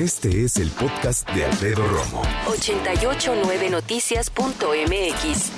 Este es el podcast de Alfredo Romo. 889noticias.mx.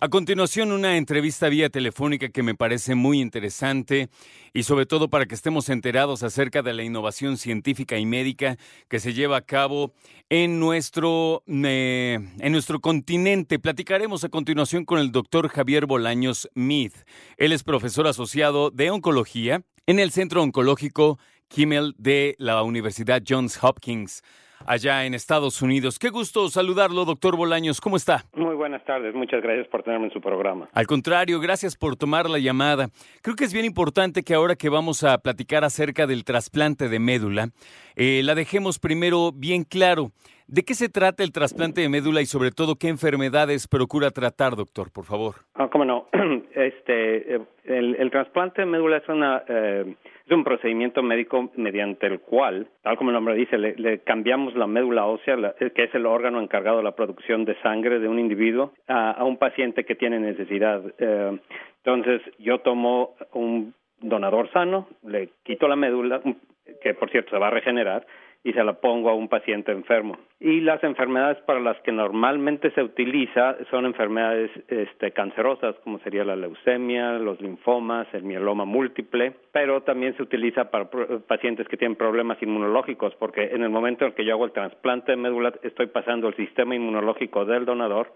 A continuación, una entrevista vía telefónica que me parece muy interesante y sobre todo para que estemos enterados acerca de la innovación científica y médica que se lleva a cabo en nuestro, eh, en nuestro continente. Platicaremos a continuación con el doctor Javier Bolaños Mead. Él es profesor asociado de oncología en el Centro Oncológico Kimmel de la Universidad Johns Hopkins allá en Estados Unidos. Qué gusto saludarlo, doctor Bolaños. ¿Cómo está? Muy buenas tardes. Muchas gracias por tenerme en su programa. Al contrario, gracias por tomar la llamada. Creo que es bien importante que ahora que vamos a platicar acerca del trasplante de médula, eh, la dejemos primero bien claro. ¿De qué se trata el trasplante de médula y sobre todo qué enfermedades procura tratar, doctor, por favor? Ah, cómo no. Este, eh, el, trasplante de médula es una eh, es un procedimiento médico mediante el cual, tal como el nombre dice, le, cambiamos la médula ósea, eh, que es el órgano encargado de la producción de sangre de un individuo, a, un paciente que tiene necesidad. Eh, entonces, yo tomo un donador sano, le quito la médula, que por cierto se va a regenerar, y se la pongo a un paciente enfermo. Y las enfermedades para las que normalmente se utiliza son enfermedades este, cancerosas, como sería la leucemia, los linfomas, el mieloma múltiple, pero también se utiliza para pacientes que tienen problemas inmunológicos, porque en el momento en que yo hago el trasplante de médula estoy pasando el sistema inmunológico del donador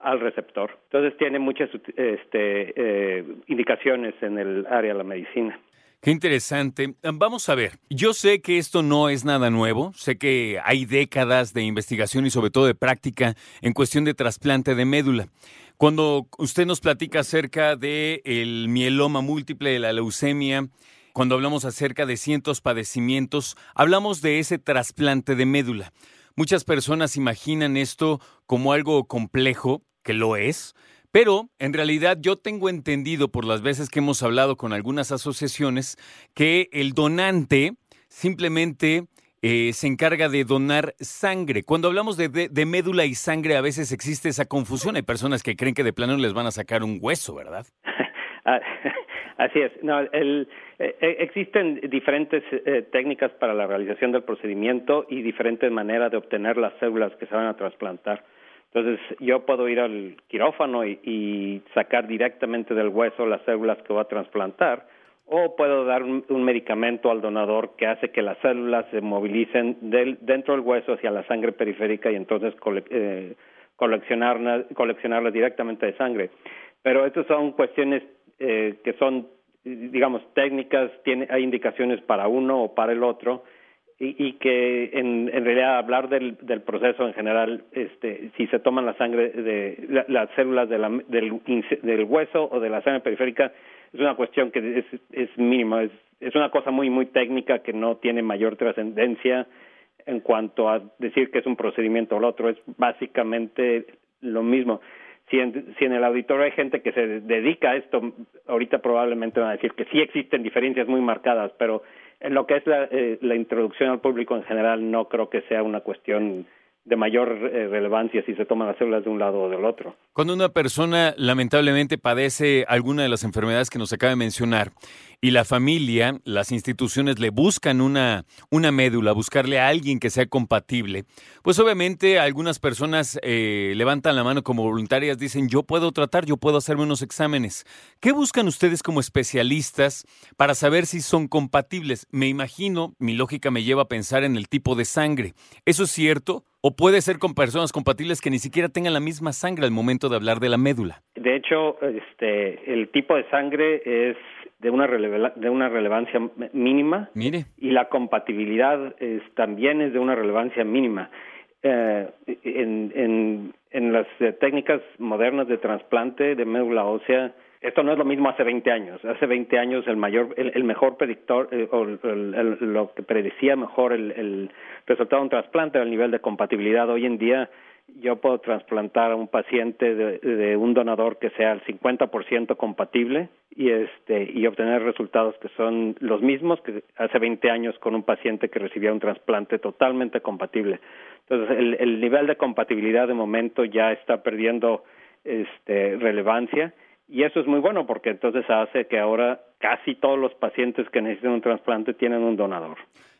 al receptor. Entonces tiene muchas este, eh, indicaciones en el área de la medicina. Qué interesante. Vamos a ver, yo sé que esto no es nada nuevo, sé que hay décadas de investigación y sobre todo de práctica en cuestión de trasplante de médula. Cuando usted nos platica acerca del el mieloma múltiple, de la leucemia, cuando hablamos acerca de cientos padecimientos, hablamos de ese trasplante de médula. Muchas personas imaginan esto como algo complejo, que lo es, pero en realidad yo tengo entendido por las veces que hemos hablado con algunas asociaciones que el donante simplemente eh, se encarga de donar sangre. Cuando hablamos de, médula y sangre a veces existe esa confusión. Hay personas que creen que de plano les van a sacar un hueso, ¿verdad? Ah, así es. No, el, eh, eh, existen diferentes técnicas para la realización del procedimiento y diferentes maneras de obtener las células que se van a trasplantar. Entonces, yo puedo ir al quirófano y, sacar directamente del hueso las células que voy a trasplantar, o puedo dar un, medicamento al donador que hace que las células se movilicen del, dentro del hueso hacia la sangre periférica y entonces eh, coleccionarlas directamente de sangre. Pero estas son cuestiones eh, que son, digamos, técnicas, tiene, hay indicaciones para uno o para el otro y, que en, realidad hablar del, del proceso en general, este, si se toman la sangre de las células de la, del, del hueso o de la sangre periférica, es una cuestión que es, es mínima, es, es una cosa muy, muy técnica que no tiene mayor trascendencia en cuanto a decir que es un procedimiento o lo otro, es básicamente lo mismo. Si en, si en el auditorio hay gente que se dedica a esto, ahorita probablemente van a decir que sí existen diferencias muy marcadas, pero en lo que es la, eh, la introducción al público en general, no creo que sea una cuestión de mayor eh, relevancia si se toman las células de un lado o del otro. Cuando una persona lamentablemente padece alguna de las enfermedades que nos acaba de mencionar y la familia, las instituciones le buscan una, una médula, buscarle a alguien que sea compatible, pues obviamente algunas personas eh, levantan la mano como voluntarias, dicen yo puedo tratar, yo puedo hacerme unos exámenes. ¿Qué buscan ustedes como especialistas para saber si son compatibles? Me imagino, mi lógica me lleva a pensar en el tipo de sangre. ¿Eso es cierto? ¿O puede ser con personas compatibles que ni siquiera tengan la misma sangre al momento de hablar de la médula? De hecho, este, el tipo de sangre es de una, de una relevancia mínima Mire. y la compatibilidad es, también es de una relevancia mínima. Eh, en, en, en las eh, técnicas modernas de trasplante de médula ósea, esto no es lo mismo hace 20 años. Hace 20 años el mayor, el, mejor predictor eh, o lo que predecía mejor el, el resultado de un trasplante era el nivel de compatibilidad. Hoy en día yo puedo trasplantar a un paciente de, un donador que sea el 50% compatible y este y obtener resultados que son los mismos que hace 20 años con un paciente que recibía un trasplante totalmente compatible. Entonces el, el nivel de compatibilidad de momento ya está perdiendo este relevancia y eso es muy bueno porque entonces hace que ahora casi todos los pacientes que necesitan un trasplante tienen un donador.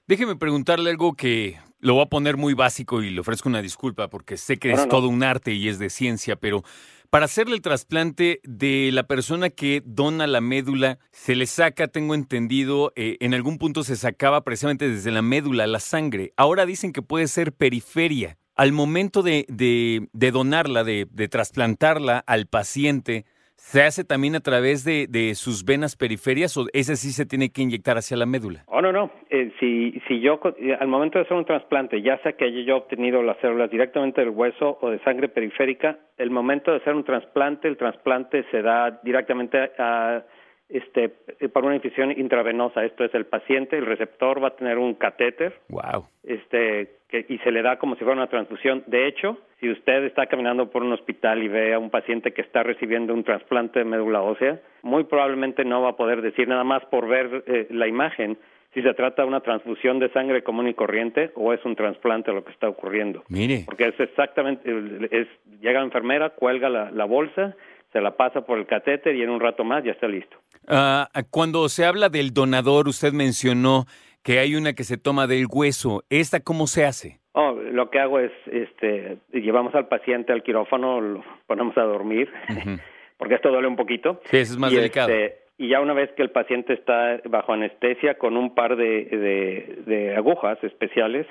Déjeme preguntarle algo que lo voy a poner muy básico y le ofrezco una disculpa porque sé que es todo un arte y es de ciencia, pero para hacerle el trasplante de la persona que dona la médula, se le saca, tengo entendido, eh, en algún punto se sacaba precisamente desde la médula la sangre. Ahora dicen que puede ser periferia. Al momento de, de, de donarla, de, de trasplantarla al paciente, ¿Se hace también a través de, de, sus venas periferias o ese sí se tiene que inyectar hacia la médula? Oh, no, no. Eh, si, si yo, eh, al momento de hacer un trasplante, ya sea que haya yo obtenido las células directamente del hueso o de sangre periférica, el momento de hacer un trasplante, el trasplante se da directamente a este, eh, por una infusión intravenosa. Esto es, el paciente, el receptor va a tener un catéter. Wow. Este, que, y se le da como si fuera una transfusión. De hecho, si usted está caminando por un hospital y ve a un paciente que está recibiendo un trasplante de médula ósea, muy probablemente no va a poder decir nada más por ver eh, la imagen si se trata de una transfusión de sangre común y corriente o es un trasplante lo que está ocurriendo. Mire. Porque es exactamente, es, llega la enfermera, cuelga la, la bolsa, se la pasa por el catéter y en un rato más ya está listo. Uh, cuando se habla del donador, usted mencionó que hay una que se toma del hueso. ¿Esta cómo se hace? Oh, lo que hago es, este, llevamos al paciente al quirófano, lo ponemos a dormir, porque esto duele un poquito. Sí, eso es más delicado. Este, y ya una vez que el paciente está bajo anestesia con un par de, de, de agujas especiales,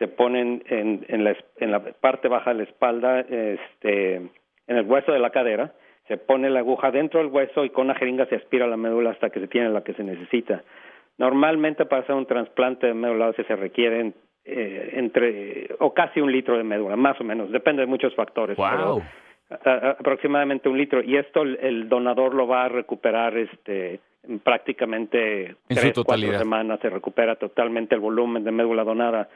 se ponen en, en, la, en la parte baja de la espalda, este, en el hueso de la cadera, se pone la aguja dentro del hueso y con una jeringa se aspira la médula hasta que se tiene la que se necesita. Normalmente para hacer un trasplante de médula ósea se requieren eh, entre o casi un litro de médula, más o menos, depende de muchos factores. Wow. aproximadamente un litro y esto el, donador lo va a recuperar este prácticamente en tres cuatro semanas se recupera totalmente el volumen de médula donada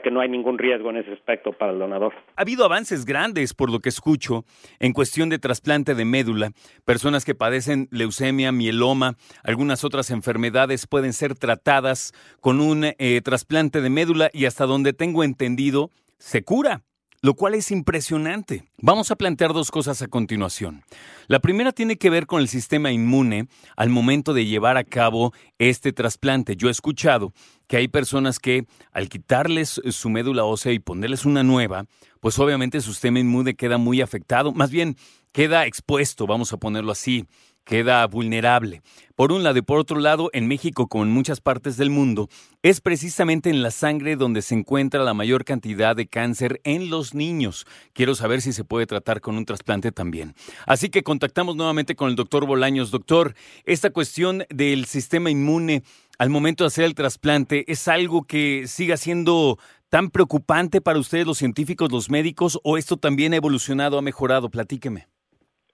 que no hay ningún riesgo en ese aspecto para el donador. Ha habido avances grandes, por lo que escucho, en cuestión de trasplante de médula. Personas que padecen leucemia, mieloma, algunas otras enfermedades pueden ser tratadas con un eh, trasplante de médula y hasta donde tengo entendido, se cura lo cual es impresionante. Vamos a plantear dos cosas a continuación. La primera tiene que ver con el sistema inmune al momento de llevar a cabo este trasplante. Yo he escuchado que hay personas que al quitarles su médula ósea y ponerles una nueva, pues obviamente su sistema inmune queda muy afectado, más bien queda expuesto, vamos a ponerlo así, queda vulnerable. Por un lado y por otro lado, en México, como en muchas partes del mundo, es precisamente en la sangre donde se encuentra la mayor cantidad de cáncer en los niños. Quiero saber si se puede tratar con un trasplante también. Así que contactamos nuevamente con el doctor Bolaños. Doctor, esta cuestión del sistema inmune al momento de hacer el trasplante es algo que siga siendo tan preocupante para ustedes los científicos, los médicos, o esto también ha evolucionado, ha mejorado? Platíqueme.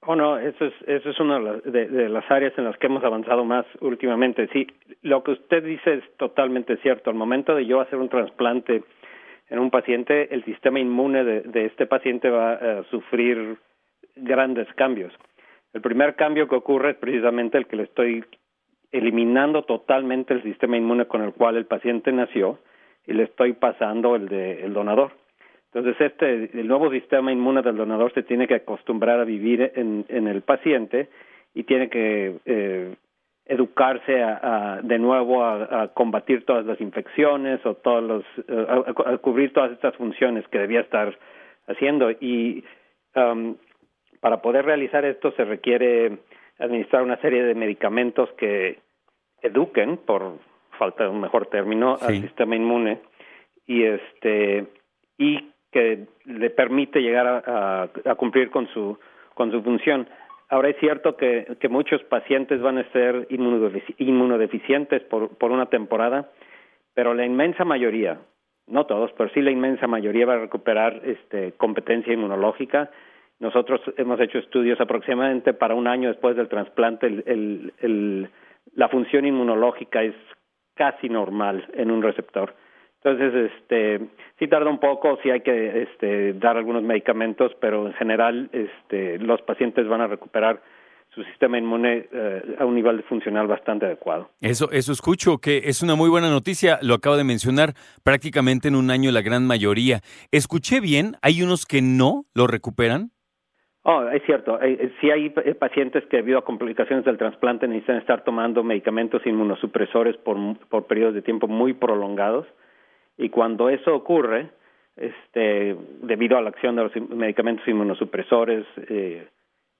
Oh, no, eso es, eso es una de, las áreas en las que hemos avanzado más últimamente. Sí, lo que usted dice es totalmente cierto. Al momento de yo hacer un trasplante en un paciente, el sistema inmune de, este paciente va a sufrir grandes cambios. El primer cambio que ocurre es precisamente el que le estoy eliminando totalmente el sistema inmune con el cual el paciente nació y le estoy pasando el de el donador. Entonces, este, el nuevo sistema inmune del donador se tiene que acostumbrar a vivir en, en el paciente y tiene que eh, educarse a, de nuevo a, combatir todas las infecciones o todos los, eh, a, cubrir todas estas funciones que debía estar haciendo. Y um, para poder realizar esto se requiere administrar una serie de medicamentos que eduquen, por falta de un mejor término, al sistema inmune y este y que le permite llegar a, cumplir con su con su función. Ahora es cierto que, muchos pacientes van a ser inmunodeficientes por, una temporada, pero la inmensa mayoría, no todos, pero sí la inmensa mayoría va a recuperar este, competencia inmunológica. Nosotros hemos hecho estudios aproximadamente para un año después del trasplante, el, la función inmunológica es casi normal en un receptor. Entonces, este, sí tarda un poco, sí hay que este, dar algunos medicamentos, pero en general este, los pacientes van a recuperar su sistema inmune eh, a un nivel funcional bastante adecuado. Eso, eso escucho, que es una muy buena noticia, lo acabo de mencionar, prácticamente en un año la gran mayoría. ¿Escuché bien? ¿Hay unos que no lo recuperan? Oh, es cierto. Eh, eh, sí hay pacientes que debido a complicaciones del trasplante necesitan estar tomando medicamentos inmunosupresores por, por periodos de tiempo muy prolongados. Y cuando eso ocurre, este, debido a la acción de los medicamentos inmunosupresores eh,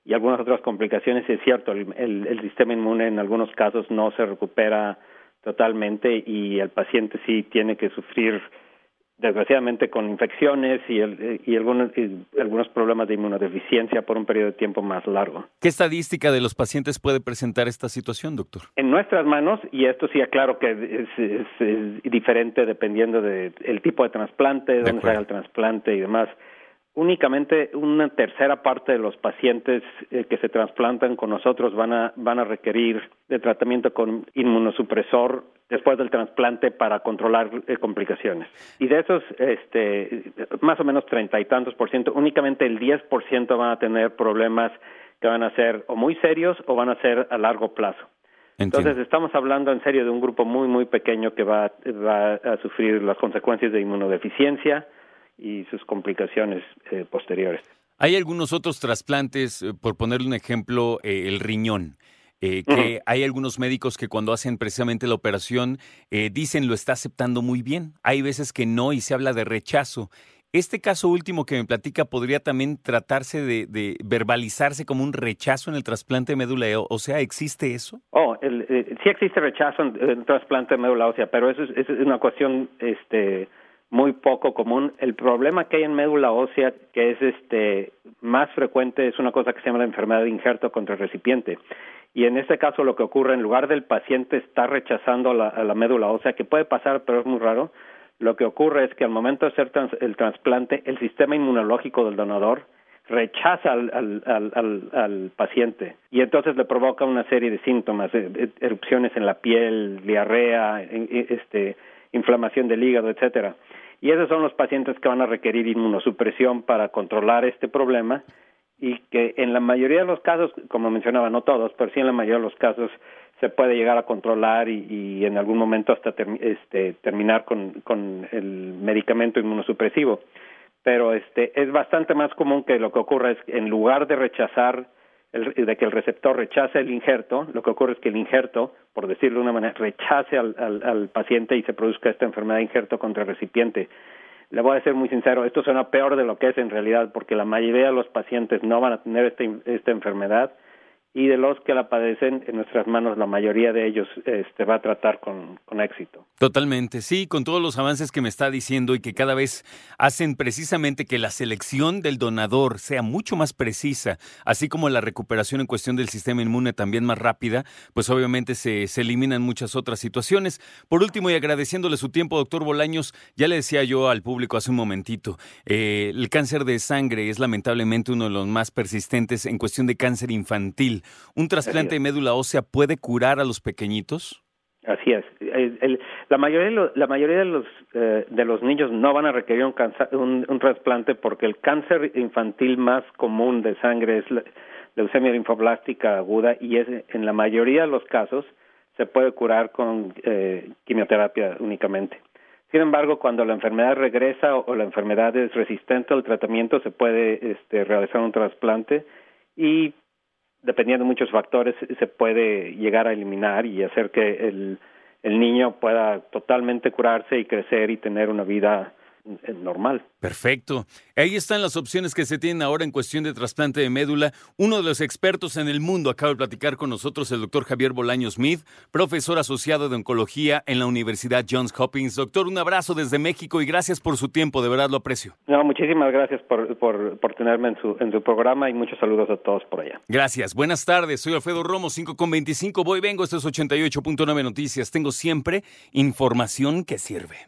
y algunas otras complicaciones, es cierto, el, el, sistema inmune en algunos casos no se recupera totalmente y el paciente sí tiene que sufrir desgraciadamente con infecciones y, y, algunos, algunos problemas de inmunodeficiencia por un periodo de tiempo más largo. ¿Qué estadística de los pacientes puede presentar esta situación, doctor? En nuestras manos, y esto sí aclaro que es, es, diferente dependiendo del tipo de trasplante, dónde se haga el trasplante y demás, únicamente una tercera parte de los pacientes eh, que se trasplantan con nosotros van a, van a requerir de tratamiento con inmunosupresor después del trasplante para controlar eh, complicaciones. Y de esos, este, más o menos treinta y tantos por ciento, únicamente el diez por ciento van a tener problemas que van a ser o muy serios o van a ser a largo plazo. Entonces estamos hablando en serio de un grupo muy muy pequeño que va, va a sufrir las consecuencias de inmunodeficiencia, y sus complicaciones eh, posteriores. Hay algunos otros trasplantes, eh, por ponerle un ejemplo, eh, el riñón. que hay algunos médicos que cuando hacen precisamente la operación dicen lo está aceptando muy bien. Hay veces que no y se habla de rechazo. Este caso último que me platica podría también tratarse de, verbalizarse como un rechazo en el trasplante de médula ósea. O sea, ¿existe eso? Oh, sí existe rechazo en el trasplante de médula ósea, pero eso es, es una cuestión este, muy poco común. El problema que hay en médula ósea, que es este más frecuente, es una cosa que se llama la enfermedad de injerto contra el recipiente. Y en este caso lo que ocurre, en lugar del paciente está rechazando la, la médula ósea, que puede pasar, pero es muy raro, lo que ocurre es que al momento de hacer el trasplante, el sistema inmunológico del donador rechaza al, al, al, al, paciente y entonces le provoca una serie de síntomas, erupciones en la piel, diarrea, este, inflamación del hígado, etcétera. Y esos son los pacientes que van a requerir inmunosupresión para controlar este problema y que en la mayoría de los casos, como mencionaba, no todos, pero sí en la mayoría de los casos se puede llegar a controlar y, en algún momento hasta este, terminar con, con el medicamento inmunosupresivo. Pero este, es bastante más común que lo que ocurra es en lugar de rechazar de que el receptor rechace el injerto, lo que ocurre es que el injerto, por decirlo de una manera, rechace al, al, paciente y se produzca esta enfermedad de injerto contra el recipiente. Le voy a ser muy sincero, esto suena peor de lo que es en realidad, porque la mayoría de los pacientes no van a tener este, esta enfermedad y de los que la padecen en nuestras manos la mayoría de ellos este, va a tratar con, con, éxito. Totalmente, sí, con todos los avances que me está diciendo y que cada vez hacen precisamente que la selección del donador sea mucho más precisa, así como la recuperación en cuestión del sistema inmune también más rápida, pues obviamente se, se eliminan muchas otras situaciones. Por último, y agradeciéndole su tiempo, doctor Bolaños, ya le decía yo al público hace un momentito, eh, el cáncer de sangre es lamentablemente uno de los más persistentes en cuestión de cáncer infantil. ¿Un trasplante de médula ósea puede curar a los pequeñitos? Así es. la mayoría, de los, la mayoría de los, eh, de los niños no van a requerir un, un, trasplante porque el cáncer infantil más común de sangre es la leucemia linfoblástica aguda y es, en la mayoría de los casos se puede curar con eh, quimioterapia únicamente. Sin embargo, cuando la enfermedad regresa o, la enfermedad es resistente al tratamiento, se puede este, realizar un trasplante y dependiendo de muchos factores, se puede llegar a eliminar y hacer que el, el niño pueda totalmente curarse y crecer y tener una vida normal. Perfecto. Ahí están las opciones que se tienen ahora en cuestión de trasplante de médula. Uno de los expertos en el mundo acaba de platicar con nosotros el doctor Javier Bolaño Smith, profesor asociado de oncología en la Universidad Johns Hopkins. Doctor, un abrazo desde México y gracias por su tiempo, de verdad lo aprecio. No, muchísimas gracias por, por, por tenerme en su, en su programa y muchos saludos a todos por allá. Gracias, buenas tardes, soy Alfredo Romo, 5 con 25, voy, vengo, esto es 88.9 Noticias, tengo siempre información que sirve.